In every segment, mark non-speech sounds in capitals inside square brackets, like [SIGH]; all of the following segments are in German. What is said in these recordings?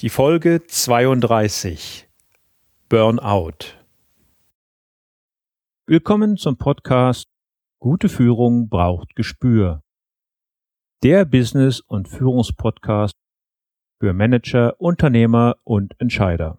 Die Folge 32 Burnout. Willkommen zum Podcast Gute Führung braucht Gespür. Der Business- und Führungspodcast für Manager, Unternehmer und Entscheider.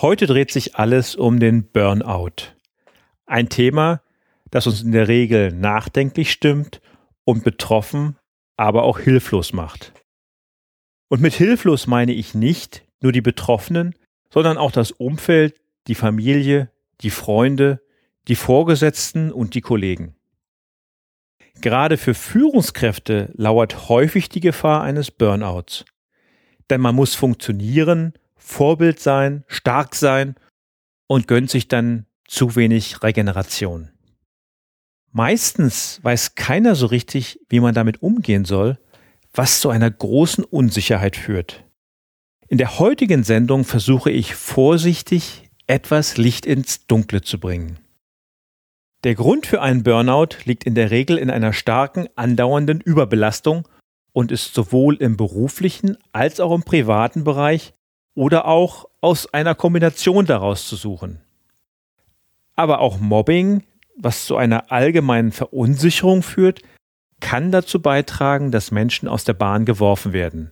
Heute dreht sich alles um den Burnout. Ein Thema, das uns in der Regel nachdenklich stimmt und betroffen, aber auch hilflos macht. Und mit hilflos meine ich nicht nur die Betroffenen, sondern auch das Umfeld, die Familie, die Freunde, die Vorgesetzten und die Kollegen. Gerade für Führungskräfte lauert häufig die Gefahr eines Burnouts. Denn man muss funktionieren Vorbild sein, stark sein und gönnt sich dann zu wenig Regeneration. Meistens weiß keiner so richtig, wie man damit umgehen soll, was zu einer großen Unsicherheit führt. In der heutigen Sendung versuche ich vorsichtig etwas Licht ins Dunkle zu bringen. Der Grund für einen Burnout liegt in der Regel in einer starken, andauernden Überbelastung und ist sowohl im beruflichen als auch im privaten Bereich oder auch aus einer Kombination daraus zu suchen. Aber auch Mobbing, was zu einer allgemeinen Verunsicherung führt, kann dazu beitragen, dass Menschen aus der Bahn geworfen werden.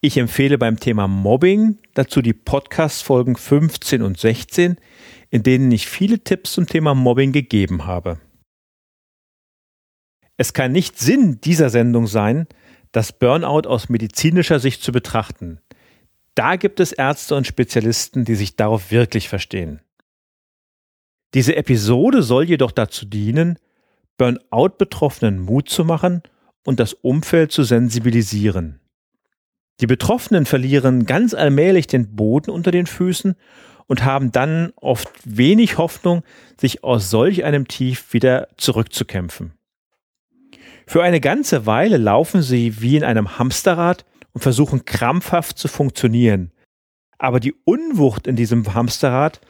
Ich empfehle beim Thema Mobbing dazu die Podcast-Folgen 15 und 16, in denen ich viele Tipps zum Thema Mobbing gegeben habe. Es kann nicht Sinn dieser Sendung sein, das Burnout aus medizinischer Sicht zu betrachten. Da gibt es Ärzte und Spezialisten, die sich darauf wirklich verstehen. Diese Episode soll jedoch dazu dienen, Burnout-Betroffenen Mut zu machen und das Umfeld zu sensibilisieren. Die Betroffenen verlieren ganz allmählich den Boden unter den Füßen und haben dann oft wenig Hoffnung, sich aus solch einem Tief wieder zurückzukämpfen. Für eine ganze Weile laufen sie wie in einem Hamsterrad und versuchen krampfhaft zu funktionieren. Aber die Unwucht in diesem Hamsterrad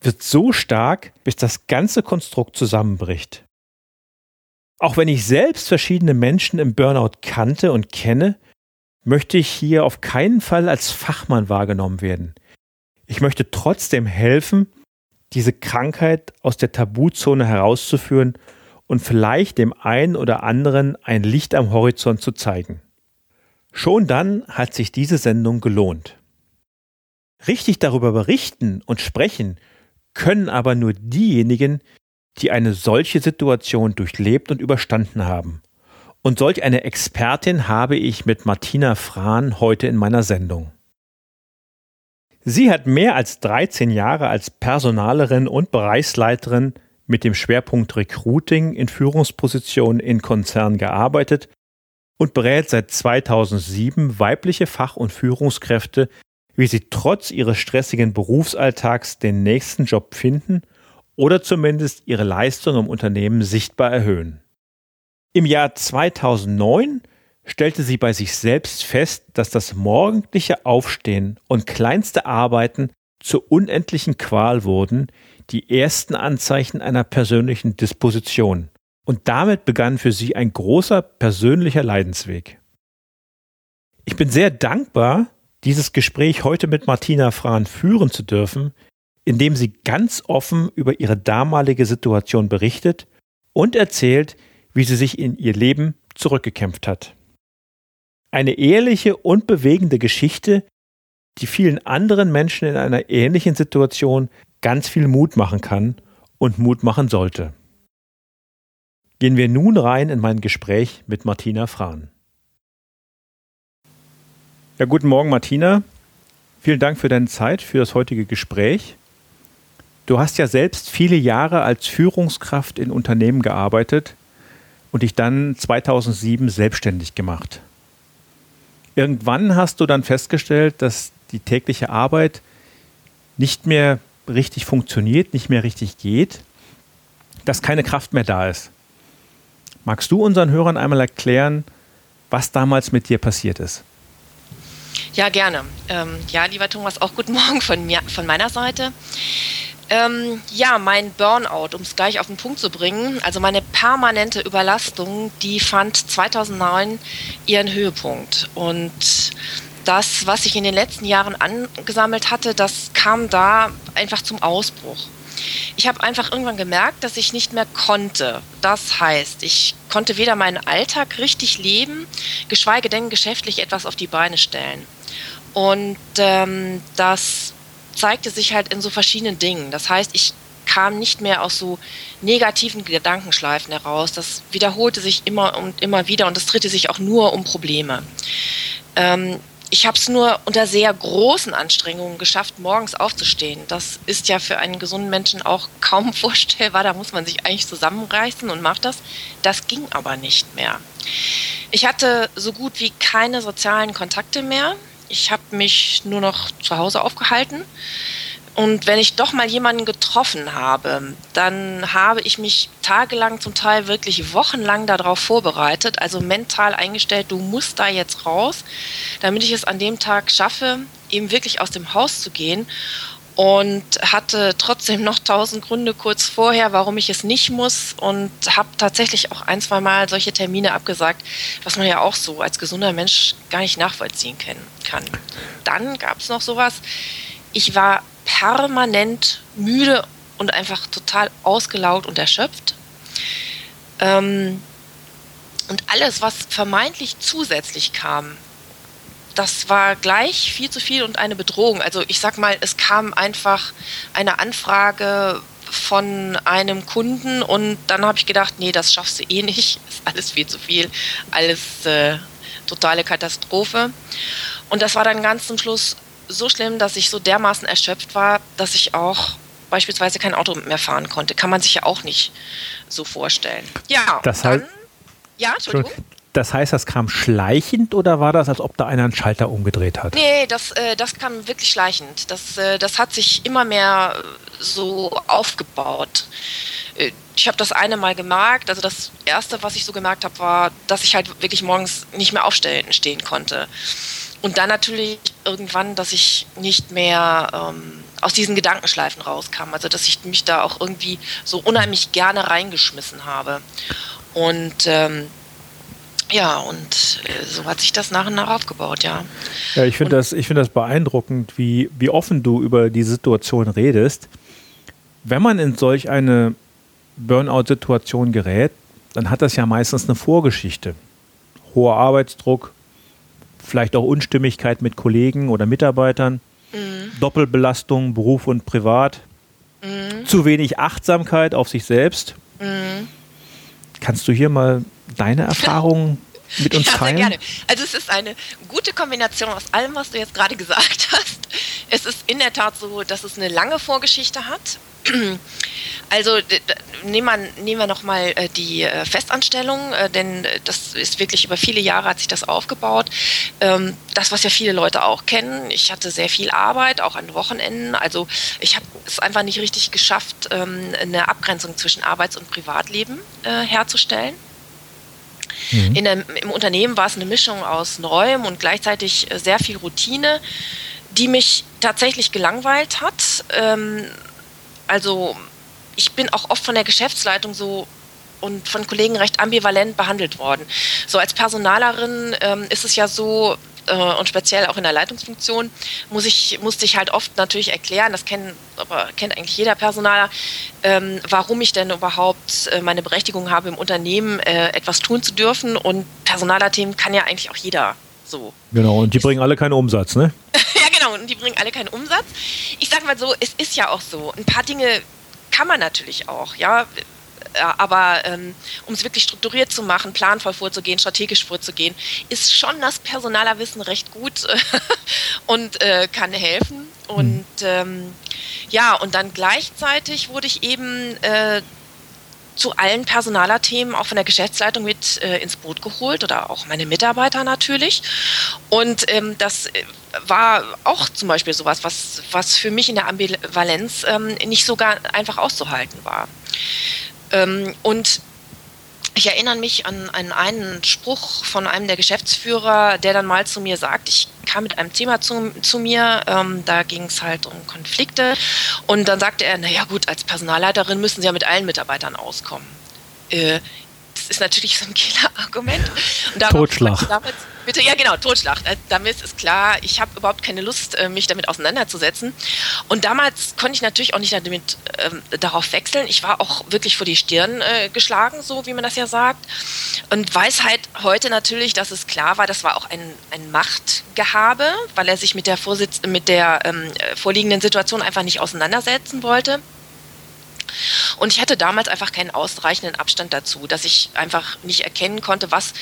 wird so stark, bis das ganze Konstrukt zusammenbricht. Auch wenn ich selbst verschiedene Menschen im Burnout kannte und kenne, möchte ich hier auf keinen Fall als Fachmann wahrgenommen werden. Ich möchte trotzdem helfen, diese Krankheit aus der Tabuzone herauszuführen und vielleicht dem einen oder anderen ein Licht am Horizont zu zeigen. Schon dann hat sich diese Sendung gelohnt. Richtig darüber berichten und sprechen können aber nur diejenigen, die eine solche Situation durchlebt und überstanden haben. Und solch eine Expertin habe ich mit Martina Frahn heute in meiner Sendung. Sie hat mehr als 13 Jahre als Personalerin und Bereichsleiterin mit dem Schwerpunkt Recruiting in Führungspositionen in Konzernen gearbeitet und berät seit 2007 weibliche Fach- und Führungskräfte, wie sie trotz ihres stressigen Berufsalltags den nächsten Job finden oder zumindest ihre Leistung im Unternehmen sichtbar erhöhen. Im Jahr 2009 stellte sie bei sich selbst fest, dass das morgendliche Aufstehen und kleinste Arbeiten zur unendlichen Qual wurden, die ersten Anzeichen einer persönlichen Disposition. Und damit begann für sie ein großer persönlicher Leidensweg. Ich bin sehr dankbar, dieses Gespräch heute mit Martina Frahn führen zu dürfen, indem sie ganz offen über ihre damalige Situation berichtet und erzählt, wie sie sich in ihr Leben zurückgekämpft hat. Eine ehrliche und bewegende Geschichte, die vielen anderen Menschen in einer ähnlichen Situation ganz viel Mut machen kann und Mut machen sollte. Gehen wir nun rein in mein Gespräch mit Martina Frahn. Ja, guten Morgen, Martina. Vielen Dank für deine Zeit, für das heutige Gespräch. Du hast ja selbst viele Jahre als Führungskraft in Unternehmen gearbeitet und dich dann 2007 selbstständig gemacht. Irgendwann hast du dann festgestellt, dass die tägliche Arbeit nicht mehr richtig funktioniert, nicht mehr richtig geht, dass keine Kraft mehr da ist. Magst du unseren Hörern einmal erklären, was damals mit dir passiert ist? Ja, gerne. Ähm, ja, lieber Thomas, auch guten Morgen von, mir, von meiner Seite. Ähm, ja, mein Burnout, um es gleich auf den Punkt zu bringen, also meine permanente Überlastung, die fand 2009 ihren Höhepunkt. Und das, was sich in den letzten Jahren angesammelt hatte, das kam da einfach zum Ausbruch. Ich habe einfach irgendwann gemerkt, dass ich nicht mehr konnte. Das heißt, ich konnte weder meinen Alltag richtig leben, geschweige denn geschäftlich etwas auf die Beine stellen. Und ähm, das zeigte sich halt in so verschiedenen Dingen. Das heißt, ich kam nicht mehr aus so negativen Gedankenschleifen heraus. Das wiederholte sich immer und immer wieder und es drehte sich auch nur um Probleme. Ähm, ich habe es nur unter sehr großen Anstrengungen geschafft, morgens aufzustehen. Das ist ja für einen gesunden Menschen auch kaum [LAUGHS] vorstellbar. Da muss man sich eigentlich zusammenreißen und macht das. Das ging aber nicht mehr. Ich hatte so gut wie keine sozialen Kontakte mehr. Ich habe mich nur noch zu Hause aufgehalten. Und wenn ich doch mal jemanden getroffen habe, dann habe ich mich tagelang, zum Teil wirklich wochenlang darauf vorbereitet, also mental eingestellt, du musst da jetzt raus, damit ich es an dem Tag schaffe, eben wirklich aus dem Haus zu gehen. Und hatte trotzdem noch tausend Gründe kurz vorher, warum ich es nicht muss. Und habe tatsächlich auch ein, zwei Mal solche Termine abgesagt, was man ja auch so als gesunder Mensch gar nicht nachvollziehen kann. Dann gab es noch sowas, ich war permanent müde und einfach total ausgelaugt und erschöpft. Ähm, und alles, was vermeintlich zusätzlich kam, das war gleich viel zu viel und eine Bedrohung. Also ich sag mal, es kam einfach eine Anfrage von einem Kunden und dann habe ich gedacht, nee, das schaffst du eh nicht, [LAUGHS] ist alles viel zu viel, alles äh, totale Katastrophe. Und das war dann ganz zum Schluss so schlimm, dass ich so dermaßen erschöpft war, dass ich auch beispielsweise kein Auto mehr fahren konnte. Kann man sich ja auch nicht so vorstellen. Ja, das heißt, dann, ja, Entschuldigung. Das heißt, das kam schleichend oder war das, als ob da einer einen Schalter umgedreht hat? Nee, das, äh, das kam wirklich schleichend. Das, äh, das hat sich immer mehr so aufgebaut. Äh, ich habe das eine Mal gemerkt. Also das erste, was ich so gemerkt habe, war, dass ich halt wirklich morgens nicht mehr aufstehen stehen konnte. Und dann natürlich irgendwann, dass ich nicht mehr ähm, aus diesen Gedankenschleifen rauskam. Also dass ich mich da auch irgendwie so unheimlich gerne reingeschmissen habe. Und ähm, ja, und äh, so hat sich das nach und nach aufgebaut, ja. Ja, ich finde das, find das beeindruckend, wie, wie offen du über die Situation redest. Wenn man in solch eine Burnout-Situation gerät, dann hat das ja meistens eine Vorgeschichte. Hoher Arbeitsdruck, vielleicht auch Unstimmigkeit mit Kollegen oder Mitarbeitern, mhm. Doppelbelastung, Beruf und Privat, mhm. zu wenig Achtsamkeit auf sich selbst. Mhm. Kannst du hier mal deine Erfahrungen [LAUGHS] mit uns ja, teilen? Sehr gerne. Also es ist eine gute Kombination aus allem, was du jetzt gerade [LAUGHS] gesagt hast. Es ist in der Tat so, dass es eine lange Vorgeschichte hat. [CLEARS THROAT] Also nehmen wir, nehmen wir nochmal äh, die äh, Festanstellung, äh, denn das ist wirklich über viele Jahre hat sich das aufgebaut. Ähm, das, was ja viele Leute auch kennen. Ich hatte sehr viel Arbeit, auch an Wochenenden. Also ich habe es einfach nicht richtig geschafft, ähm, eine Abgrenzung zwischen Arbeits- und Privatleben herzustellen. Mhm. In der, Im Unternehmen war es eine Mischung aus Neuem und gleichzeitig sehr viel Routine, die mich tatsächlich gelangweilt hat. Also ich bin auch oft von der Geschäftsleitung so und von Kollegen recht ambivalent behandelt worden. So als Personalerin ähm, ist es ja so, äh, und speziell auch in der Leitungsfunktion, muss ich, musste ich halt oft natürlich erklären, das kennt, aber kennt eigentlich jeder Personaler, ähm, warum ich denn überhaupt äh, meine Berechtigung habe, im Unternehmen äh, etwas tun zu dürfen. Und Personalerthemen kann ja eigentlich auch jeder so. Genau, und die bringen alle keinen Umsatz, ne? [LAUGHS] ja, genau, und die bringen alle keinen Umsatz. Ich sag mal so, es ist ja auch so, ein paar Dinge kann man natürlich auch, ja. aber ähm, um es wirklich strukturiert zu machen, planvoll vorzugehen, strategisch vorzugehen, ist schon das Personalerwissen recht gut [LAUGHS] und äh, kann helfen. Und ähm, ja, und dann gleichzeitig wurde ich eben äh, zu allen Personalerthemen auch von der Geschäftsleitung mit äh, ins Boot geholt oder auch meine Mitarbeiter natürlich. Und ähm, das äh, war auch zum Beispiel sowas, was, was für mich in der Ambivalenz ähm, nicht so gar einfach auszuhalten war. Ähm, und ich erinnere mich an, an, einen Spruch von einem der Geschäftsführer, der dann mal zu mir sagt, ich kam mit einem Thema zu, zu mir, ähm, da ging es halt um Konflikte und dann sagte er, naja gut, als Personalleiterin müssen Sie ja mit allen Mitarbeitern auskommen. Äh, das ist natürlich so ein Killer-Argument. Totschlag. Damals, bitte, ja genau, Totschlag. Äh, damit ist klar, ich habe überhaupt keine Lust, äh, mich damit auseinanderzusetzen. Und damals konnte ich natürlich auch nicht damit ähm, darauf wechseln. Ich war auch wirklich vor die Stirn äh, geschlagen, so wie man das ja sagt. Und weiß halt heute natürlich, dass es klar war, das war auch ein, ein Machtgehabe, weil er sich mit der, Vorsitz mit der ähm, vorliegenden Situation einfach nicht auseinandersetzen wollte. Und ich hatte damals einfach keinen ausreichenden Abstand dazu, dass ich einfach nicht erkennen konnte, was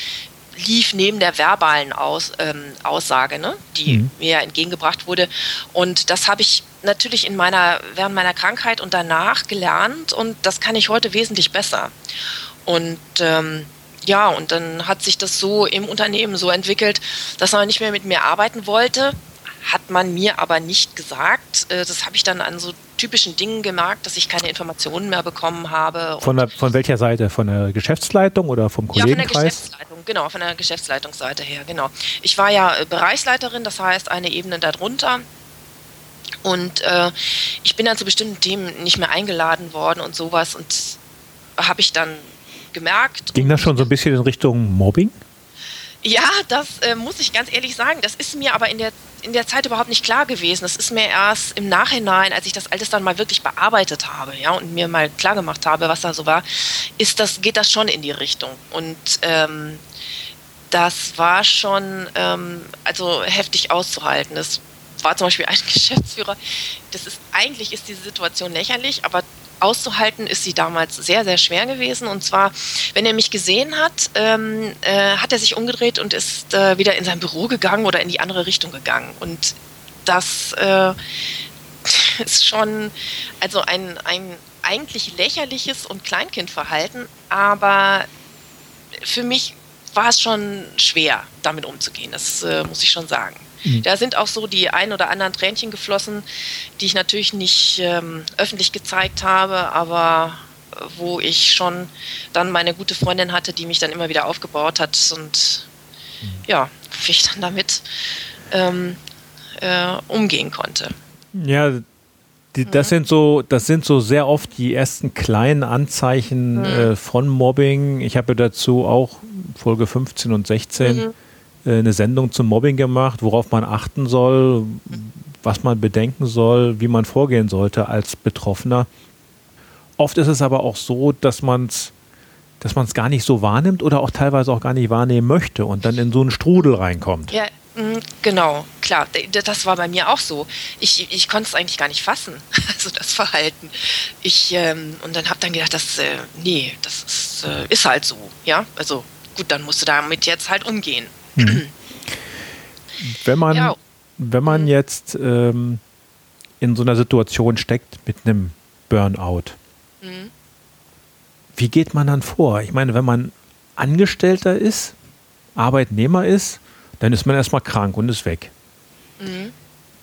lief neben der verbalen Aus, ähm, Aussage, ne, die mhm. mir entgegengebracht wurde. Und das habe ich natürlich in meiner, während meiner Krankheit und danach gelernt und das kann ich heute wesentlich besser. Und ähm, ja, und dann hat sich das so im Unternehmen so entwickelt, dass man nicht mehr mit mir arbeiten wollte, hat man mir aber nicht gesagt. Äh, das habe ich dann an so typischen Dingen gemerkt, dass ich keine Informationen mehr bekommen habe. Von, der, von welcher Seite? Von der Geschäftsleitung oder vom Kollegenkreis? Ja, von der Geschäftsleitung, genau, von der Geschäftsleitungsseite her, genau. Ich war ja äh, Bereichsleiterin, das heißt eine Ebene darunter. Und äh, ich bin dann zu bestimmten Themen nicht mehr eingeladen worden und sowas und habe ich dann gemerkt. Ging das schon so ein bisschen in Richtung Mobbing? Ja, das äh, muss ich ganz ehrlich sagen. Das ist mir aber in der, in der Zeit überhaupt nicht klar gewesen. Das ist mir erst im Nachhinein, als ich das alles dann mal wirklich bearbeitet habe, ja, und mir mal klar gemacht habe, was da so war, ist das, geht das schon in die Richtung. Und ähm, das war schon ähm, also heftig auszuhalten. Das war zum Beispiel ein [LAUGHS] Geschäftsführer. Das ist eigentlich ist diese Situation lächerlich, aber auszuhalten ist sie damals sehr, sehr schwer gewesen. Und zwar, wenn er mich gesehen hat, ähm, äh, hat er sich umgedreht und ist äh, wieder in sein Büro gegangen oder in die andere Richtung gegangen. Und das äh, [LAUGHS] ist schon also ein, ein eigentlich lächerliches und Kleinkindverhalten, aber für mich war es schon schwer, damit umzugehen. Das äh, muss ich schon sagen. Mhm. Da sind auch so die ein oder anderen Tränchen geflossen, die ich natürlich nicht ähm, öffentlich gezeigt habe, aber wo ich schon dann meine gute Freundin hatte, die mich dann immer wieder aufgebaut hat und mhm. ja, wie ich dann damit ähm, äh, umgehen konnte. Ja, die, das mhm. sind so, das sind so sehr oft die ersten kleinen Anzeichen mhm. äh, von Mobbing. Ich habe dazu auch Folge 15 und 16 mhm. Äh, eine Sendung zum Mobbing gemacht, worauf man achten soll, was man bedenken soll, wie man vorgehen sollte als Betroffener. Oft ist es aber auch so, dass man es dass man es gar nicht so wahrnimmt oder auch teilweise auch gar nicht wahrnehmen möchte und dann in so einen Strudel reinkommt. Ja, mm, genau, klar, das war bei mir auch so. Ich, ich konnte es eigentlich gar nicht fassen, [LAUGHS] also das Verhalten. Ich, ähm, und dann habe dann gedacht, das, äh, nee, das ist, äh, ist halt so, ja, also gut, dann musst du damit jetzt halt umgehen. [CLEARS THROAT] Wenn man, ja. wenn man hm. jetzt ähm, in so einer Situation steckt mit einem Burnout, mhm. wie geht man dann vor? Ich meine, wenn man Angestellter ist, Arbeitnehmer ist, dann ist man erstmal krank und ist weg. Mhm.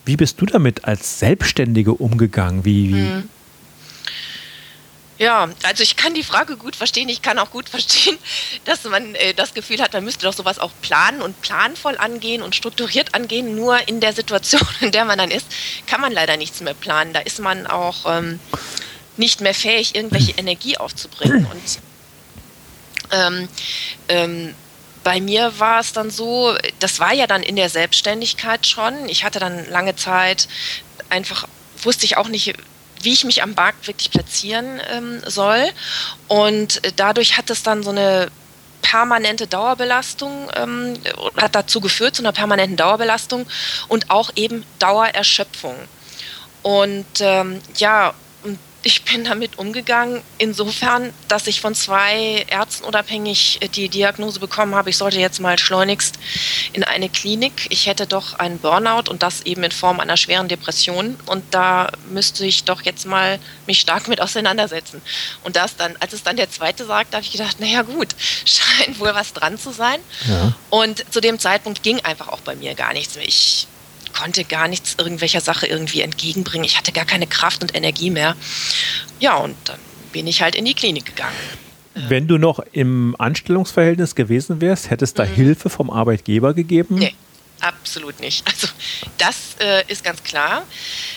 Wie bist du damit als Selbstständige umgegangen? Wie, wie, mhm. Ja, also ich kann die Frage gut verstehen. Ich kann auch gut verstehen, [LAUGHS] dass man äh, das Gefühl hat, man müsste doch sowas auch planen und planvoll angehen und strukturiert angehen. Nur in der Situation, [LAUGHS] in der man dann ist, kann man leider nichts mehr planen. Da ist man auch ähm, nicht mehr fähig, irgendwelche [CLEARS THROAT] Energie aufzubringen. Und ähm, ähm, bei mir war es dann so, das war ja dann in der Selbstständigkeit schon. Ich hatte dann lange Zeit einfach, wusste ich auch nicht, wie ich mich am Markt wirklich platzieren ähm, soll. Und äh, dadurch hat es dann so eine permanente Dauerbelastung, ähm, hat dazu geführt zu einer permanenten Dauerbelastung und auch eben Dauererschöpfung. Und ähm, ja, ich bin damit umgegangen, insofern, dass ich von zwei Ärzten unabhängig die Diagnose bekommen habe, ich sollte jetzt mal schleunigst in eine Klinik. Ich hätte doch einen Burnout und das eben in Form einer schweren Depression. Und da müsste ich doch jetzt mal mich stark mit auseinandersetzen. Und das dann, als es dann der zweite sagt, habe ich gedacht, naja gut, [LAUGHS] scheint wohl was dran zu sein. Ja. Und zu dem Zeitpunkt ging einfach auch bei mir gar nichts mehr. Ich konnte gar nichts irgendwelcher Sache irgendwie entgegenbringen. Ich hatte gar keine Kraft und Energie mehr. Ja, und dann bin ich halt in die Klinik gegangen. Wenn du noch im Anstellungsverhältnis gewesen wärst, hättest da mhm. Hilfe vom Arbeitgeber gegeben? Nee, absolut nicht. Also das äh, ist ganz klar.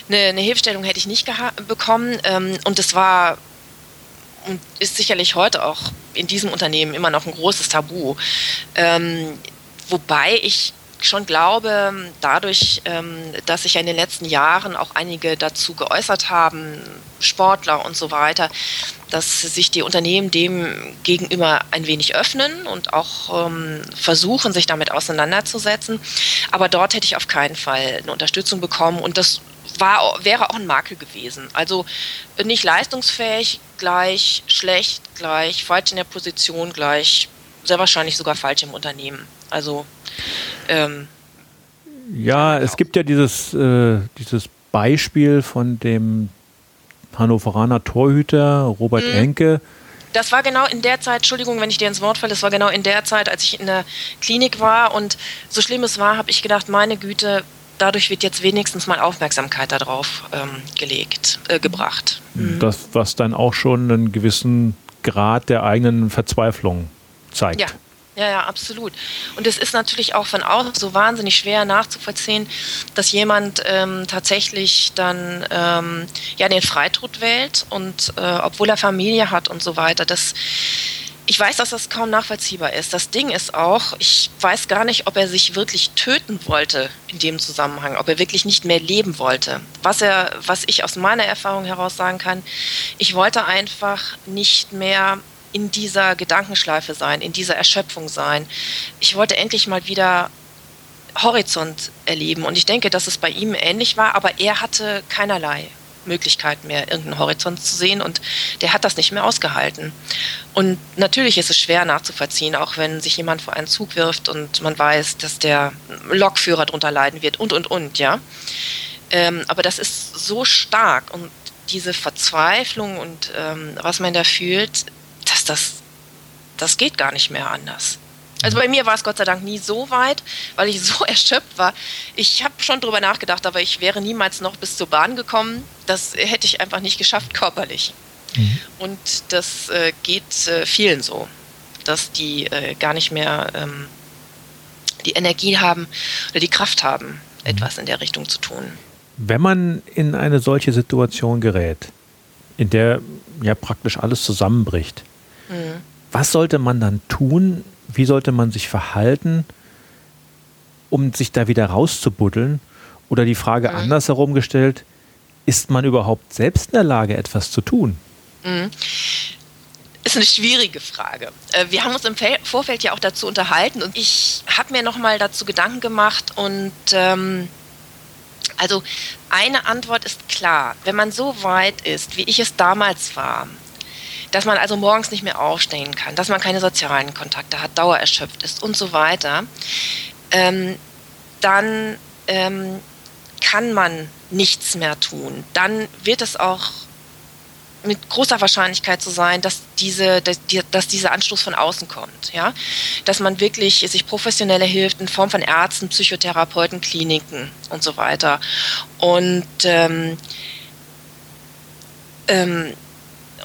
Eine, eine, Hilfestellung hätte ich nicht bekommen ähm, und es war und ist sicherlich heute auch in diesem Unternehmen immer noch ein großes Tabu. Ähm, wobei ich schon glaube, dadurch, ähm, dass sich ja in den letzten Jahren auch einige dazu geäußert haben, Sportler und so weiter, dass sich die Unternehmen dem gegenüber ein wenig öffnen und auch ähm, versuchen, sich damit auseinanderzusetzen. Aber dort hätte ich auf keinen Fall eine Unterstützung bekommen und das war, wäre auch ein Makel gewesen. Also nicht leistungsfähig gleich, schlecht gleich, falsch in der Position gleich, sehr wahrscheinlich sogar falsch im Unternehmen. Also ähm, ja, es gibt ja dieses, äh, dieses Beispiel von dem Hannoveraner Torhüter Robert mhm. Enke. Das war genau in der Zeit, Entschuldigung, wenn ich dir ins Wort falle, das war genau in der Zeit, als ich in der Klinik war und so schlimm es war, habe ich gedacht, meine Güte, dadurch wird jetzt wenigstens mal Aufmerksamkeit darauf ähm, gelegt, äh, gebracht. Mhm. Das, was dann auch schon einen gewissen Grad der eigenen Verzweiflung zeigt. Ja, ja, ja, absolut. Und es ist natürlich auch von außen so wahnsinnig schwer nachzuvollziehen, dass jemand ähm, tatsächlich dann ähm, ja den Freitod wählt und äh, obwohl er Familie hat und so weiter. Das, ich weiß, dass das kaum nachvollziehbar ist. Das Ding ist auch, ich weiß gar nicht, ob er sich wirklich töten wollte in dem Zusammenhang, ob er wirklich nicht mehr leben wollte. Was er, was ich aus meiner Erfahrung heraus sagen kann, ich wollte einfach nicht mehr in dieser Gedankenschleife sein, in dieser Erschöpfung sein. Ich wollte endlich mal wieder Horizont erleben und ich denke, dass es bei ihm ähnlich war, aber er hatte keinerlei Möglichkeit mehr, irgendeinen Horizont zu sehen und der hat das nicht mehr ausgehalten. Und natürlich ist es schwer nachzuvollziehen, auch wenn sich jemand vor einen Zug wirft und man weiß, dass der Lokführer darunter leiden wird und, und, und, ja. Ähm, aber das ist so stark und diese Verzweiflung und ähm, was man da fühlt, dass das, das geht gar nicht mehr anders. Also bei mir war es Gott sei Dank nie so weit, weil ich [LAUGHS] so erschöpft war. Ich habe schon drüber nachgedacht, aber ich wäre niemals noch bis zur Bahn gekommen. Das hätte ich einfach nicht geschafft körperlich. Mhm. Und das äh, geht äh, vielen so, dass die äh, gar nicht mehr ähm, die Energie haben oder die Kraft haben, mhm. etwas in der Richtung zu tun. Wenn man in eine solche Situation gerät, in der ja praktisch alles zusammenbricht, Mhm. Was sollte man dann tun? Wie sollte man sich verhalten, um sich da wieder rauszubuddeln? Oder die Frage mhm. andersherum gestellt, ist man überhaupt selbst in der Lage, etwas zu tun? Mhm. Ist eine schwierige Frage. Äh, wir haben uns im Vorfeld ja auch dazu unterhalten und ich habe mir nochmal dazu Gedanken gemacht und ähm, also eine Antwort ist klar, wenn man so weit ist, wie ich es damals war, dass man also morgens nicht mehr aufstehen kann, dass man keine sozialen Kontakte hat, dauererschöpft ist und so weiter, ähm, dann ähm, kann man nichts mehr tun. Dann wird es auch mit großer Wahrscheinlichkeit so sein, dass, diese, dass, dass dieser Anstoß von außen kommt. Ja? Dass man wirklich sich professioneller hilft in Form von Ärzten, Psychotherapeuten, Kliniken und so weiter. Und ähm, ähm,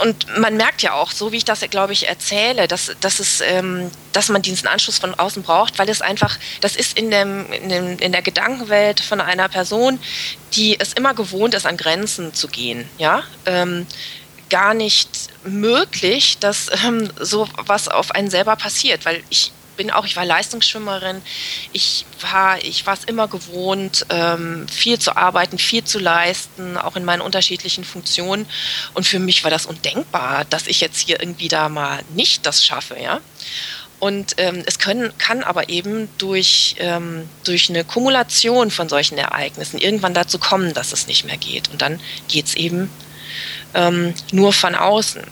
und man merkt ja auch, so wie ich das, glaube ich, erzähle, dass, dass, es, ähm, dass man diesen Anschluss von außen braucht, weil es einfach, das ist in, dem, in, dem, in der Gedankenwelt von einer Person, die es immer gewohnt ist, an Grenzen zu gehen, ja, ähm, gar nicht möglich, dass ähm, so was auf einen selber passiert, weil ich bin auch, ich war Leistungsschwimmerin. Ich war, ich war es immer gewohnt, ähm, viel zu arbeiten, viel zu leisten, auch in meinen unterschiedlichen Funktionen. Und für mich war das undenkbar, dass ich jetzt hier irgendwie da mal nicht das schaffe, ja. Und ähm, es können, kann aber eben durch, ähm, durch eine Kumulation von solchen Ereignissen irgendwann dazu kommen, dass es nicht mehr geht. Und dann geht es eben ähm, nur von außen.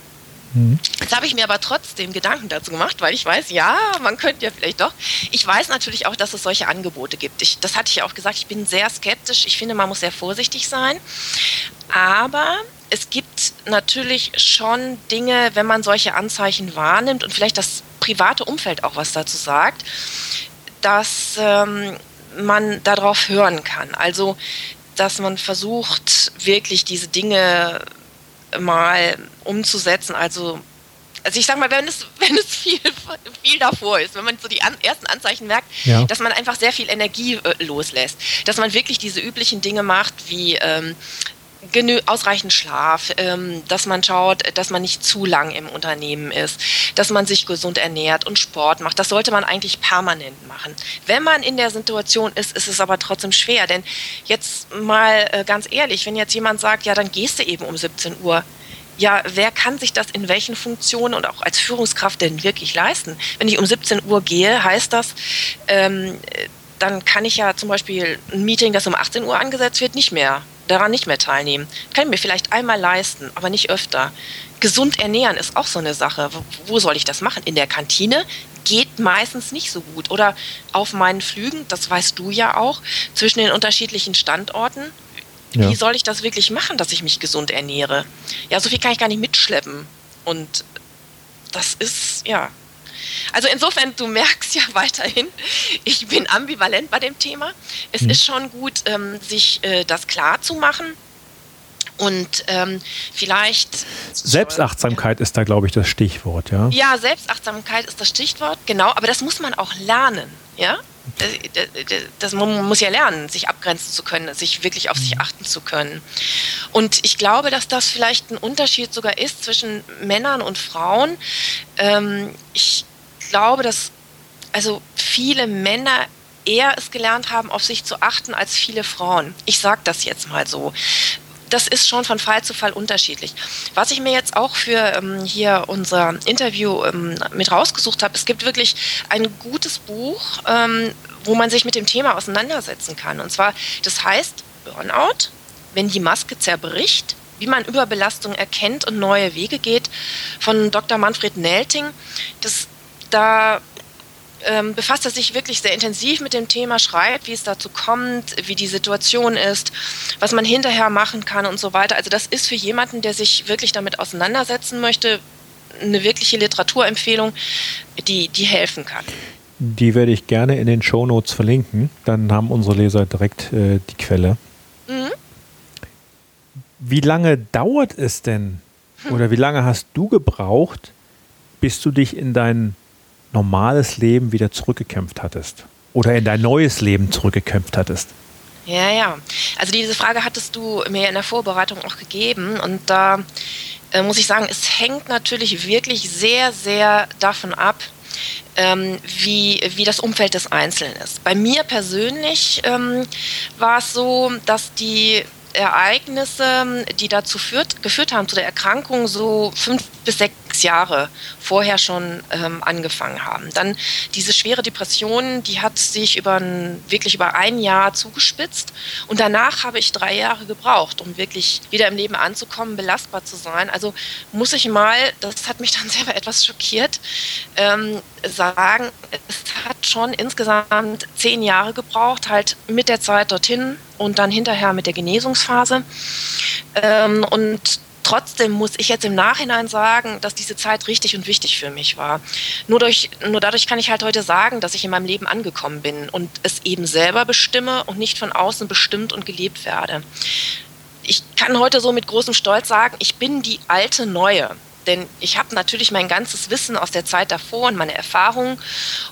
Mhm. Jetzt habe ich mir aber trotzdem Gedanken dazu gemacht, weil ich weiß, ja, man könnte ja vielleicht doch. Ich weiß natürlich auch, dass es solche Angebote gibt. Ich, das hatte ich ja auch gesagt, ich bin sehr skeptisch. Ich finde, man muss sehr vorsichtig sein. Aber es gibt natürlich schon Dinge, wenn man solche Anzeichen wahrnimmt und vielleicht das private Umfeld auch was dazu sagt, dass ähm, man darauf hören kann. Also, dass man versucht, wirklich diese Dinge mal umzusetzen. Also, also ich sag mal, wenn es, [LAUGHS] wenn es viel, viel davor ist, wenn man so die an, ersten Anzeichen merkt, ja. dass man einfach sehr viel Energie äh, loslässt, dass man wirklich diese üblichen Dinge macht, wie ähm, genü ausreichend Schlaf, ähm, dass man schaut, dass man nicht zu lang im Unternehmen ist, dass man sich gesund ernährt und Sport macht. Das sollte man eigentlich permanent machen. Wenn man in der Situation ist, ist es aber trotzdem schwer. Denn jetzt mal äh, ganz ehrlich, wenn jetzt jemand sagt, ja, dann gehst du eben um 17 Uhr. Ja, wer kann sich das in welchen Funktionen und auch als Führungskraft denn wirklich leisten? Wenn ich um 17 Uhr gehe, heißt das, ähm, dann kann ich ja zum Beispiel ein Meeting, das um 18 Uhr angesetzt wird, nicht mehr daran nicht mehr teilnehmen. Kann ich mir vielleicht einmal leisten, aber nicht öfter. Gesund ernähren ist auch so eine Sache. Wo soll ich das machen? In der Kantine geht meistens nicht so gut. Oder auf meinen Flügen, das weißt du ja auch, zwischen den unterschiedlichen Standorten. Ja. Wie soll ich das wirklich machen, dass ich mich gesund ernähre? Ja, so viel kann ich gar nicht mitschleppen. Und das ist, ja, also insofern, du merkst ja [LAUGHS] weiterhin, ich bin ambivalent bei dem Thema. Es mhm. ist schon gut, ähm, sich äh, das klar zu machen. Und ähm, vielleicht. Selbstachtsamkeit ist da, glaube ich, das Stichwort, ja? Ja, Selbstachtsamkeit ist das Stichwort, genau. Aber das muss man auch lernen, ja? Das, das, man muss ja lernen, sich abgrenzen zu können, sich wirklich auf sich mhm. achten zu können. Und ich glaube, dass das vielleicht ein Unterschied sogar ist zwischen Männern und Frauen. Ähm, ich glaube, dass also viele Männer eher es gelernt haben, auf sich zu achten, als viele Frauen. Ich sage das jetzt mal so. Das ist schon von Fall zu Fall unterschiedlich. Was ich mir jetzt auch für ähm, hier unser Interview ähm, mit rausgesucht habe, es gibt wirklich ein gutes Buch, ähm, wo man sich mit dem Thema auseinandersetzen kann. Und zwar, das heißt Burnout, wenn die Maske zerbricht, wie man Überbelastung erkennt und neue Wege geht, von Dr. Manfred Nelting. Das da ähm, befasst er sich wirklich sehr intensiv mit dem Thema, schreibt, wie es dazu kommt, wie die Situation ist, was man hinterher machen kann und so weiter. Also das ist für jemanden, der sich wirklich damit auseinandersetzen möchte, eine wirkliche Literaturempfehlung, die, die helfen kann. Die werde ich gerne in den Shownotes verlinken. Dann haben unsere Leser direkt äh, die Quelle. Mhm. Wie lange dauert es denn hm. oder wie lange hast du gebraucht, bis du dich in dein normales Leben wieder zurückgekämpft hattest oder in dein neues Leben zurückgekämpft hattest? Ja, ja. Also diese Frage hattest du mir in der Vorbereitung auch gegeben und da äh, muss ich sagen, es hängt natürlich wirklich sehr, sehr davon ab, ähm, wie, wie das Umfeld des Einzelnen ist. Bei mir persönlich ähm, war es so, dass die Ereignisse, die dazu führt, geführt haben zu der Erkrankung, so fünf bis sechs Jahre vorher schon ähm, angefangen haben. Dann diese schwere Depression, die hat sich über ein, wirklich über ein Jahr zugespitzt und danach habe ich drei Jahre gebraucht, um wirklich wieder im Leben anzukommen, belastbar zu sein. Also muss ich mal, das hat mich dann [LAUGHS] selber etwas schockiert, ähm, sagen, es hat schon insgesamt zehn Jahre gebraucht, halt mit der Zeit dorthin und dann hinterher mit der Genesungsphase. Ähm, und Trotzdem muss ich jetzt im Nachhinein sagen, dass diese Zeit richtig und wichtig für mich war. Nur, durch, nur dadurch kann ich halt heute sagen, dass ich in meinem Leben angekommen bin und es eben selber bestimme und nicht von außen bestimmt und gelebt werde. Ich kann heute so mit großem Stolz sagen, ich bin die alte Neue denn ich habe natürlich mein ganzes Wissen aus der Zeit davor und meine Erfahrungen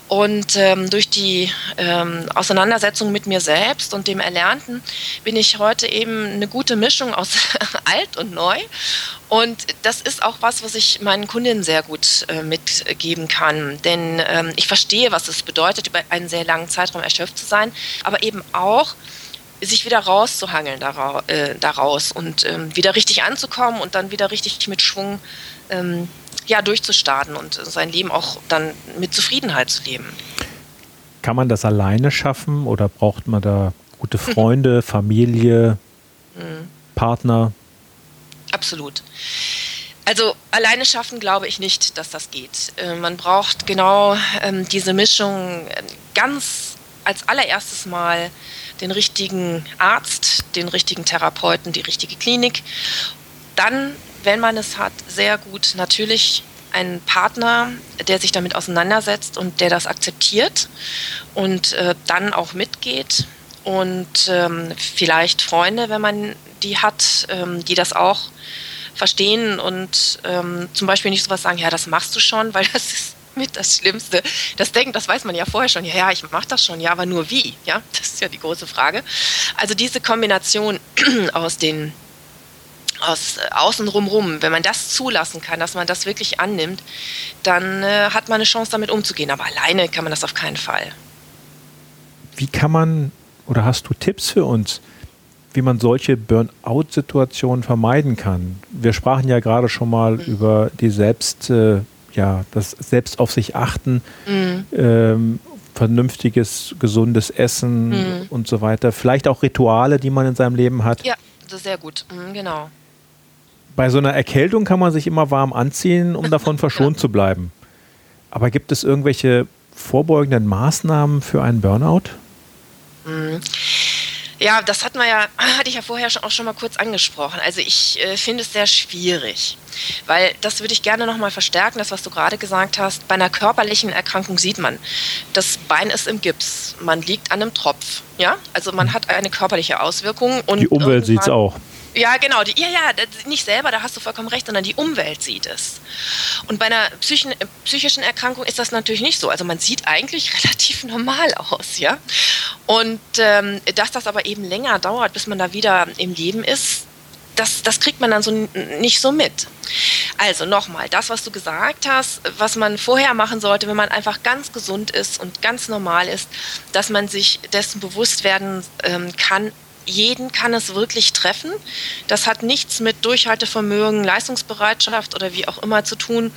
und ähm, durch die ähm, Auseinandersetzung mit mir selbst und dem Erlernten bin ich heute eben eine gute Mischung aus [LAUGHS] alt und neu und das ist auch was, was ich meinen Kundinnen sehr gut äh, mitgeben kann. Denn ähm, ich verstehe, was es bedeutet, über einen sehr langen Zeitraum erschöpft zu sein, aber eben auch, sich wieder rauszuhangeln äh, daraus und ähm, wieder richtig anzukommen und dann wieder richtig mit Schwung ähm, ja, durchzustarten und sein Leben auch dann mit Zufriedenheit zu leben. Kann man das alleine schaffen oder braucht man da gute [LAUGHS] Freunde, Familie, mhm. Partner? absolut. Also alleine schaffen glaube ich nicht, dass das geht. Äh, man braucht genau ähm, diese Mischung äh, ganz als allererstes Mal den richtigen Arzt, den richtigen Therapeuten, die richtige Klinik. Dann, wenn man es hat, sehr gut natürlich einen Partner, der sich damit auseinandersetzt und der das akzeptiert und äh, dann auch mitgeht. Und ähm, vielleicht Freunde, wenn man die hat, ähm, die das auch verstehen und ähm, zum Beispiel nicht sowas sagen, ja, das machst du schon, [LAUGHS] weil das ist [LAUGHS] mit das Schlimmste. Das Denken, das weiß man ja vorher schon. Ja, ja, ich mache das schon. Ja, aber nur wie? Ja, [LAUGHS] das ist ja die große Frage. Also diese Kombination [CLEARS THROAT] aus den aus äh, außen rum, wenn man das zulassen kann, dass man das wirklich annimmt, dann äh, hat man eine Chance, damit umzugehen. Aber alleine kann man das auf keinen Fall. Wie kann man oder hast du Tipps für uns, wie man solche Burnout-Situationen vermeiden kann? Wir sprachen ja gerade schon mal mhm. über die Selbst, äh, ja, das Selbst auf sich achten, mhm. ähm, vernünftiges, gesundes Essen mhm. und so weiter. Vielleicht auch Rituale, die man in seinem Leben hat. Ja, das ist sehr gut, mhm, genau. Bei so einer Erkältung kann man sich immer warm anziehen, um davon [LAUGHS] verschont ja. zu bleiben. Aber gibt es irgendwelche vorbeugenden Maßnahmen für einen Burnout? Ja, das hatten wir ja, [CLEARS THROAT] hatte ich ja vorher auch schon mal kurz angesprochen. Also ich äh, finde es sehr schwierig, weil das würde ich gerne nochmal verstärken, das, was du gerade gesagt hast. Bei einer körperlichen Erkrankung sieht man, das Bein ist im Gips, man liegt an einem Tropf, ja, also man hat eine körperliche Auswirkung. Und Die Umwelt sieht es auch. Ja, genau. Die, ja, ja, nicht selber, da hast du vollkommen recht, sondern die Umwelt sieht es. Und bei einer psychischen, psychischen Erkrankung ist das natürlich nicht so. Also man sieht eigentlich [LAUGHS] relativ normal aus, ja. Und ähm, dass das aber eben länger dauert, bis man da wieder im Leben ist, das, das kriegt man dann so nicht so mit. Also nochmal, das, was du gesagt hast, was man vorher machen sollte, wenn man einfach ganz gesund ist und ganz normal ist, dass man sich dessen bewusst werden ähm, kann, jeden kann es wirklich treffen. Das hat nichts mit Durchhaltevermögen, Leistungsbereitschaft oder wie auch immer zu tun,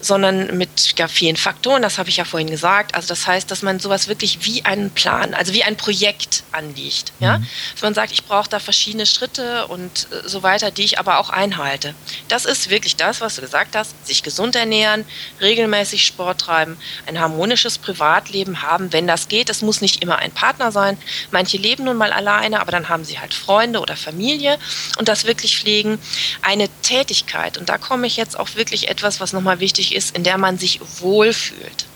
sondern mit ja, vielen Faktoren. Das habe ich ja vorhin gesagt. Also das heißt, dass man sowas wirklich wie einen Plan, also wie ein Projekt anliegt. Ja? Mhm. Dass man sagt, ich brauche da verschiedene Schritte und äh, so weiter, die ich aber auch einhalte. Das ist wirklich das, was du gesagt hast. Sich gesund ernähren, regelmäßig Sport treiben, ein harmonisches Privatleben haben, wenn das geht. Es muss nicht immer ein Partner sein. Manche leben nun mal alleine, aber dann haben sie halt Freunde oder Familie und das wirklich pflegen. Eine Tätigkeit, und da komme ich jetzt auch wirklich etwas, was nochmal wichtig ist, in der man sich wohlfühlt.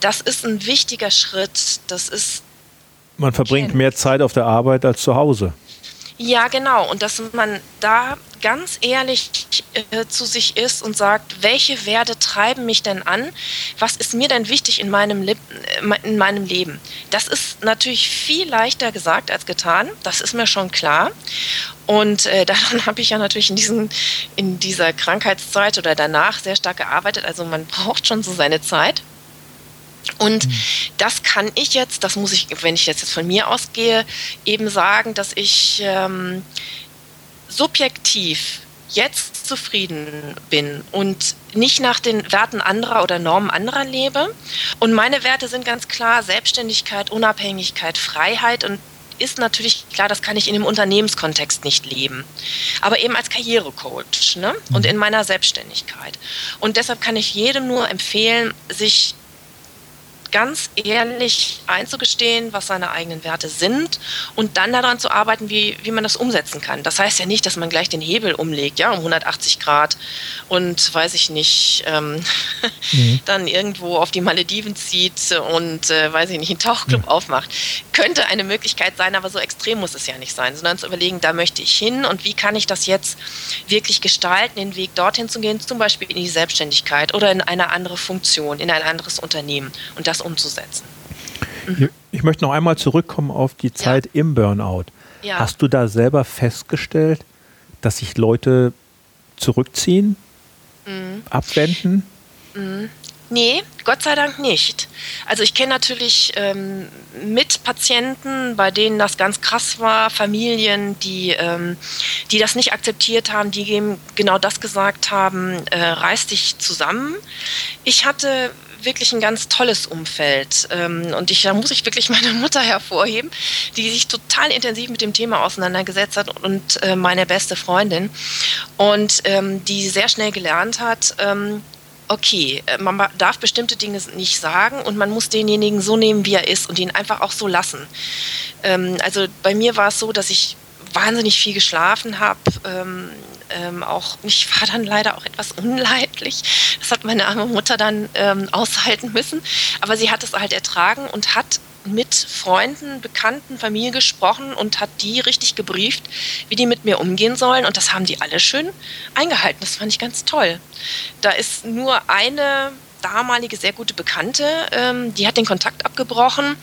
Das ist ein wichtiger Schritt. Das ist. Man verbringt mehr Zeit auf der Arbeit als zu Hause. Ja, genau. Und dass man da ganz ehrlich äh, zu sich ist und sagt, welche Werte treiben mich denn an? Was ist mir denn wichtig in meinem, Le äh, in meinem Leben? Das ist natürlich viel leichter gesagt als getan. Das ist mir schon klar. Und äh, [LAUGHS] daran habe ich ja natürlich in, diesen, in dieser Krankheitszeit oder danach sehr stark gearbeitet. Also man braucht schon so seine Zeit. Und mhm. das kann ich jetzt, das muss ich, wenn ich jetzt von mir ausgehe, eben sagen, dass ich ähm, subjektiv jetzt zufrieden bin und nicht nach den Werten anderer oder Normen anderer lebe. Und meine Werte sind ganz klar Selbstständigkeit, Unabhängigkeit, Freiheit und ist natürlich klar, das kann ich in dem Unternehmenskontext nicht leben. Aber eben als Karrierecoach ne? und mhm. in meiner Selbstständigkeit. Und deshalb kann ich jedem nur empfehlen, sich ganz ehrlich einzugestehen, was seine eigenen Werte sind und dann daran zu arbeiten, wie, wie man das umsetzen kann. Das heißt ja nicht, dass man gleich den Hebel umlegt, ja, um 180 Grad und weiß ich nicht, ähm, [LAUGHS] mhm. dann irgendwo auf die Malediven zieht und äh, weiß ich nicht, einen Tauchclub mhm. aufmacht. Könnte eine Möglichkeit sein, aber so extrem muss es ja nicht sein, sondern zu überlegen, da möchte ich hin und wie kann ich das jetzt wirklich gestalten, den Weg dorthin zu gehen, zum Beispiel in die Selbstständigkeit oder in eine andere Funktion, in ein anderes Unternehmen und das umzusetzen. Mhm. Ich möchte noch einmal zurückkommen auf die Zeit ja. im Burnout. Ja. Hast du da selber festgestellt, dass sich Leute zurückziehen, mhm. abwenden? Mhm. Nee, Gott sei Dank nicht. Also ich kenne natürlich ähm, mit Patienten, bei denen das ganz krass war, Familien, die, ähm, die das nicht akzeptiert haben, die eben genau das gesagt haben, äh, reiß dich zusammen. Ich hatte wirklich ein ganz tolles Umfeld. Ähm, und ich, da muss ich wirklich [LAUGHS] meine Mutter hervorheben, die sich total intensiv mit dem Thema auseinandergesetzt hat und äh, meine beste Freundin. Und ähm, die sehr schnell gelernt hat, ähm, okay, äh, man darf bestimmte Dinge nicht sagen und man muss denjenigen so nehmen, wie er ist und ihn einfach auch so lassen. Also bei mir war es so, dass ich wahnsinnig viel geschlafen habe. Ähm, auch, ich war dann leider auch etwas unleidlich. Das hat meine arme Mutter dann ähm, aushalten müssen. Aber sie hat es halt ertragen und hat mit Freunden, Bekannten, Familie gesprochen und hat die richtig gebrieft, wie die mit mir umgehen sollen. Und das haben die alle schön eingehalten. Das fand ich ganz toll. Da ist nur eine damalige sehr gute Bekannte, ähm, die hat den Kontakt abgebrochen,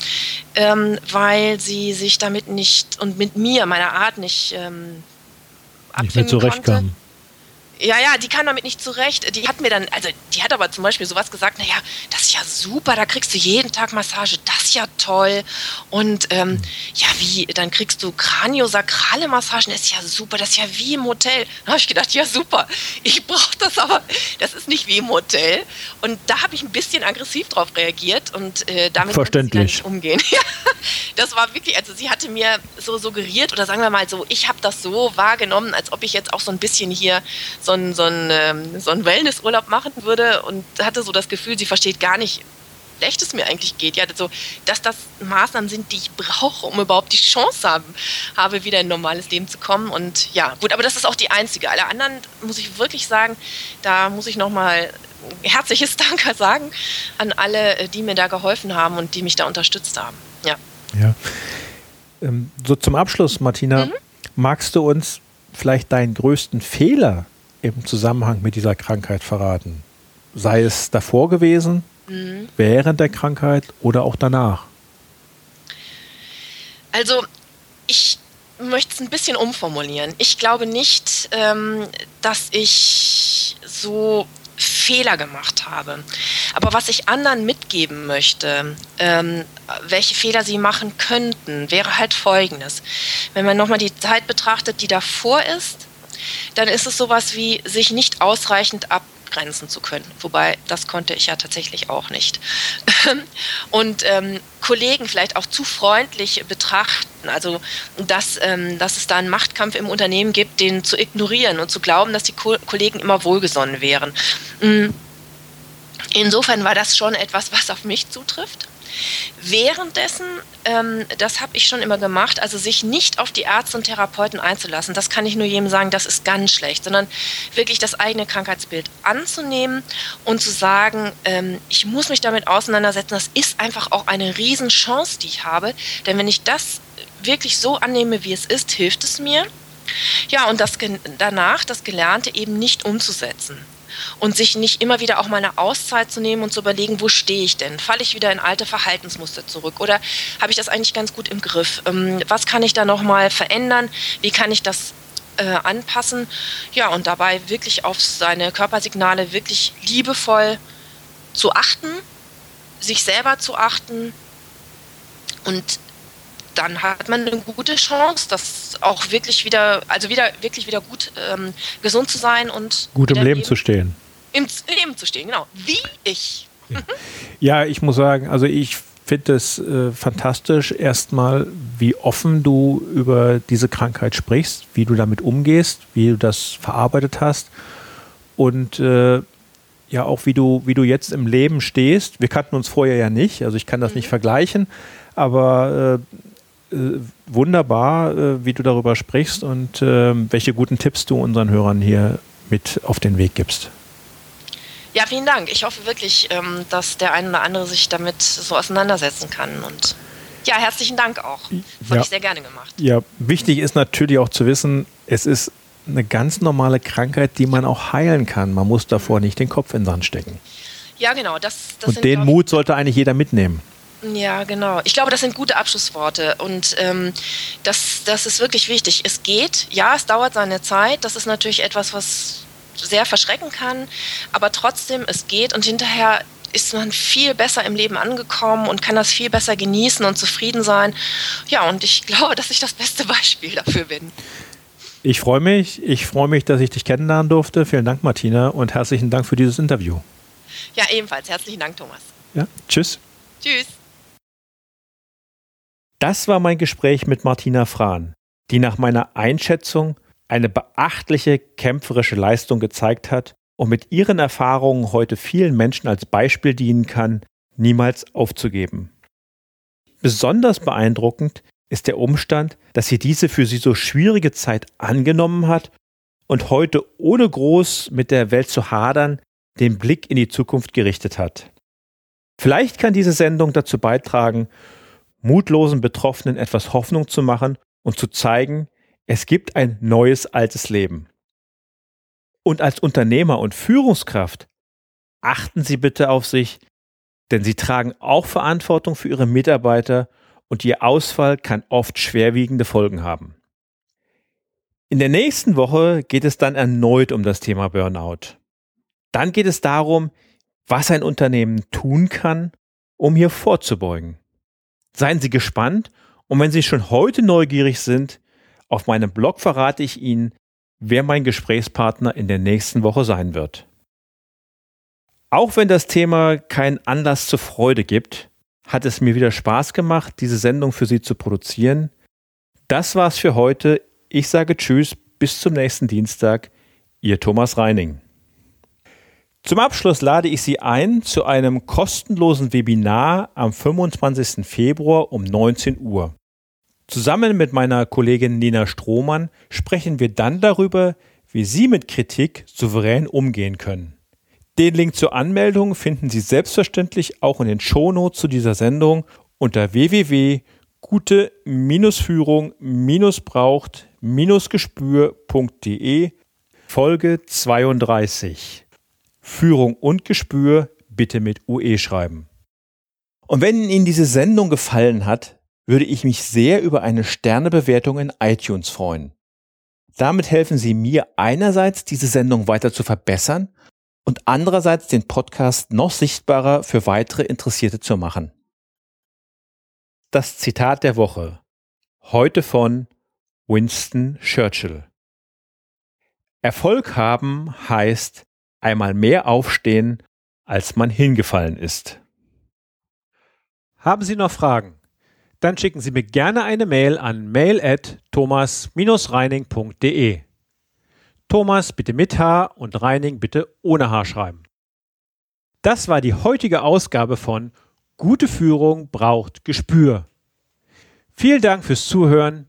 ähm, weil sie sich damit nicht und mit mir, meiner Art nicht ähm, abfinden nicht mehr zurechtkam. konnte ja, ja, die kam damit nicht zurecht. Die hat mir dann, also die hat aber zum Beispiel sowas gesagt, naja, das ist ja super, da kriegst du jeden Tag Massage, das ist ja toll. Und ähm, ja, wie, dann kriegst du kraniosakrale Massagen, das ist ja super, das ist ja wie im Hotel. Da habe ich gedacht, ja super, ich brauche das aber, das ist nicht wie im Hotel. Und da habe ich ein bisschen aggressiv drauf reagiert und äh, damit Verständlich. umgehen. [LAUGHS] Ja, das war wirklich, also sie hatte mir so suggeriert oder sagen wir mal so, ich habe das so wahrgenommen, als ob ich jetzt auch so ein bisschen hier so so einen, so einen, ähm, so einen Wellnessurlaub machen würde und hatte so das Gefühl, sie versteht gar nicht, wie schlecht es mir eigentlich geht. Ja, so, dass das Maßnahmen sind, die ich brauche, um überhaupt die Chance haben, habe, wieder in ein normales Leben zu kommen. Und ja, gut, aber das ist auch die einzige. Alle anderen muss ich wirklich sagen, da muss ich nochmal herzliches [LAUGHS] Danke sagen an alle, äh, die mir da geholfen haben und die mich da unterstützt haben. Ja. ja. Ähm, so zum Abschluss, Martina, mhm. magst du uns vielleicht deinen größten Fehler im Zusammenhang mit dieser Krankheit verraten? Sei es davor gewesen, mhm. während der Krankheit oder auch danach? Also ich möchte es ein bisschen umformulieren. Ich glaube nicht, ähm, dass ich so Fehler gemacht habe. Aber was ich anderen mitgeben möchte, ähm, welche Fehler sie machen könnten, wäre halt folgendes. Wenn man nochmal die Zeit betrachtet, die davor ist, dann ist es sowas wie, sich nicht ausreichend abgrenzen zu können. Wobei, das konnte ich ja tatsächlich auch nicht. [LAUGHS] Und ähm, Kollegen vielleicht auch zu freundlich betrachten. Also, dass, ähm, dass es da einen Machtkampf im Unternehmen gibt, den zu ignorieren und zu glauben, dass die Ko Kollegen immer wohlgesonnen wären. Mm. Insofern war das schon etwas, was auf mich zutrifft. Währenddessen, ähm, das habe ich schon immer gemacht, also sich nicht auf die Ärzte und Therapeuten einzulassen, das kann ich nur jedem sagen, das ist ganz schlecht, sondern wirklich das eigene Krankheitsbild anzunehmen und zu sagen, ähm, ich muss mich damit auseinandersetzen, das ist einfach auch eine Riesenchance, die ich habe, denn wenn ich das wirklich so annehme, wie es ist, hilft es mir. Ja, und das danach das Gelernte eben nicht umzusetzen und sich nicht immer wieder auch mal eine Auszeit zu nehmen und zu überlegen, wo stehe ich denn? Falle ich wieder in alte Verhaltensmuster zurück oder habe ich das eigentlich ganz gut im Griff? Ähm, was kann ich da nochmal verändern? Wie kann ich das äh, anpassen? Ja, und dabei wirklich auf seine Körpersignale wirklich liebevoll zu achten, sich selber zu achten und dann hat man eine gute Chance, das auch wirklich wieder, also wieder wirklich wieder gut ähm, gesund zu sein und gut im Leben zu stehen. Im Leben zu stehen, genau. Wie ich. Ja, ich muss sagen, also ich finde es äh, fantastisch, erstmal, wie offen du über diese Krankheit sprichst, wie du damit umgehst, wie du das verarbeitet hast und äh, ja auch wie du, wie du jetzt im Leben stehst. Wir kannten uns vorher ja nicht, also ich kann das mhm. nicht vergleichen, aber äh, wunderbar, äh, wie du darüber sprichst und äh, welche guten Tipps du unseren Hörern hier mit auf den Weg gibst. Ja, vielen Dank. Ich hoffe wirklich, ähm, dass der eine oder andere sich damit so auseinandersetzen kann. Und ja, herzlichen Dank auch. Das ja. ich sehr gerne gemacht. Ja, wichtig ist natürlich auch zu wissen, es ist eine ganz normale Krankheit, die man auch heilen kann. Man muss davor nicht den Kopf in den Sand stecken. Ja, genau. Das, das und den Mut sollte eigentlich jeder mitnehmen. Ja, genau. Ich glaube, das sind gute Abschlussworte und ähm, das, das ist wirklich wichtig. Es geht, ja, es dauert seine Zeit. Das ist natürlich etwas, was sehr verschrecken kann, aber trotzdem, es geht und hinterher ist man viel besser im Leben angekommen und kann das viel besser genießen und zufrieden sein. Ja, und ich [LAUGHS] glaube, dass ich das beste Beispiel dafür bin. Ich freue mich. Ich freue mich, dass ich dich kennenlernen durfte. Vielen Dank, Martina, und herzlichen Dank für dieses Interview. Ja, ebenfalls. Herzlichen Dank, Thomas. Ja, tschüss. Tschüss. Das war mein Gespräch mit Martina Frahn, die nach meiner Einschätzung eine beachtliche kämpferische Leistung gezeigt hat und mit ihren Erfahrungen heute vielen Menschen als Beispiel dienen kann, niemals aufzugeben. Besonders beeindruckend ist der Umstand, dass sie diese für sie so schwierige Zeit angenommen hat und heute ohne groß mit der Welt zu hadern den Blick in die Zukunft gerichtet hat. Vielleicht kann diese Sendung dazu beitragen, mutlosen Betroffenen etwas Hoffnung zu machen und zu zeigen, es gibt ein neues altes Leben. Und als Unternehmer und Führungskraft achten Sie bitte auf sich, denn Sie tragen auch Verantwortung für Ihre Mitarbeiter und Ihr Ausfall kann oft schwerwiegende Folgen haben. In der nächsten Woche geht es dann erneut um das Thema Burnout. Dann geht es darum, was ein Unternehmen tun kann, um hier vorzubeugen. Seien Sie gespannt und wenn Sie schon heute neugierig sind, auf meinem Blog verrate ich Ihnen, wer mein Gesprächspartner in der nächsten Woche sein wird. Auch wenn das Thema keinen Anlass zur Freude gibt, hat es mir wieder Spaß gemacht, diese Sendung für Sie zu produzieren. Das war's für heute. Ich sage Tschüss, bis zum nächsten Dienstag. Ihr Thomas Reining. Zum Abschluss lade ich Sie ein zu einem kostenlosen Webinar am 25. Februar um 19 Uhr. Zusammen mit meiner Kollegin Nina Strohmann sprechen wir dann darüber, wie Sie mit Kritik souverän umgehen können. Den Link zur Anmeldung finden Sie selbstverständlich auch in den Shownotes zu dieser Sendung unter www.gute-führung-braucht-gespür.de Folge 32. Führung und Gespür bitte mit UE schreiben. Und wenn Ihnen diese Sendung gefallen hat, würde ich mich sehr über eine Sternebewertung in iTunes freuen. Damit helfen Sie mir einerseits, diese Sendung weiter zu verbessern und andererseits den Podcast noch sichtbarer für weitere Interessierte zu machen. Das Zitat der Woche. Heute von Winston Churchill. Erfolg haben heißt einmal mehr aufstehen, als man hingefallen ist. Haben Sie noch Fragen? Dann schicken Sie mir gerne eine Mail an mail at thomas-reining.de. Thomas bitte mit H und Reining bitte ohne H schreiben. Das war die heutige Ausgabe von Gute Führung braucht Gespür. Vielen Dank fürs Zuhören.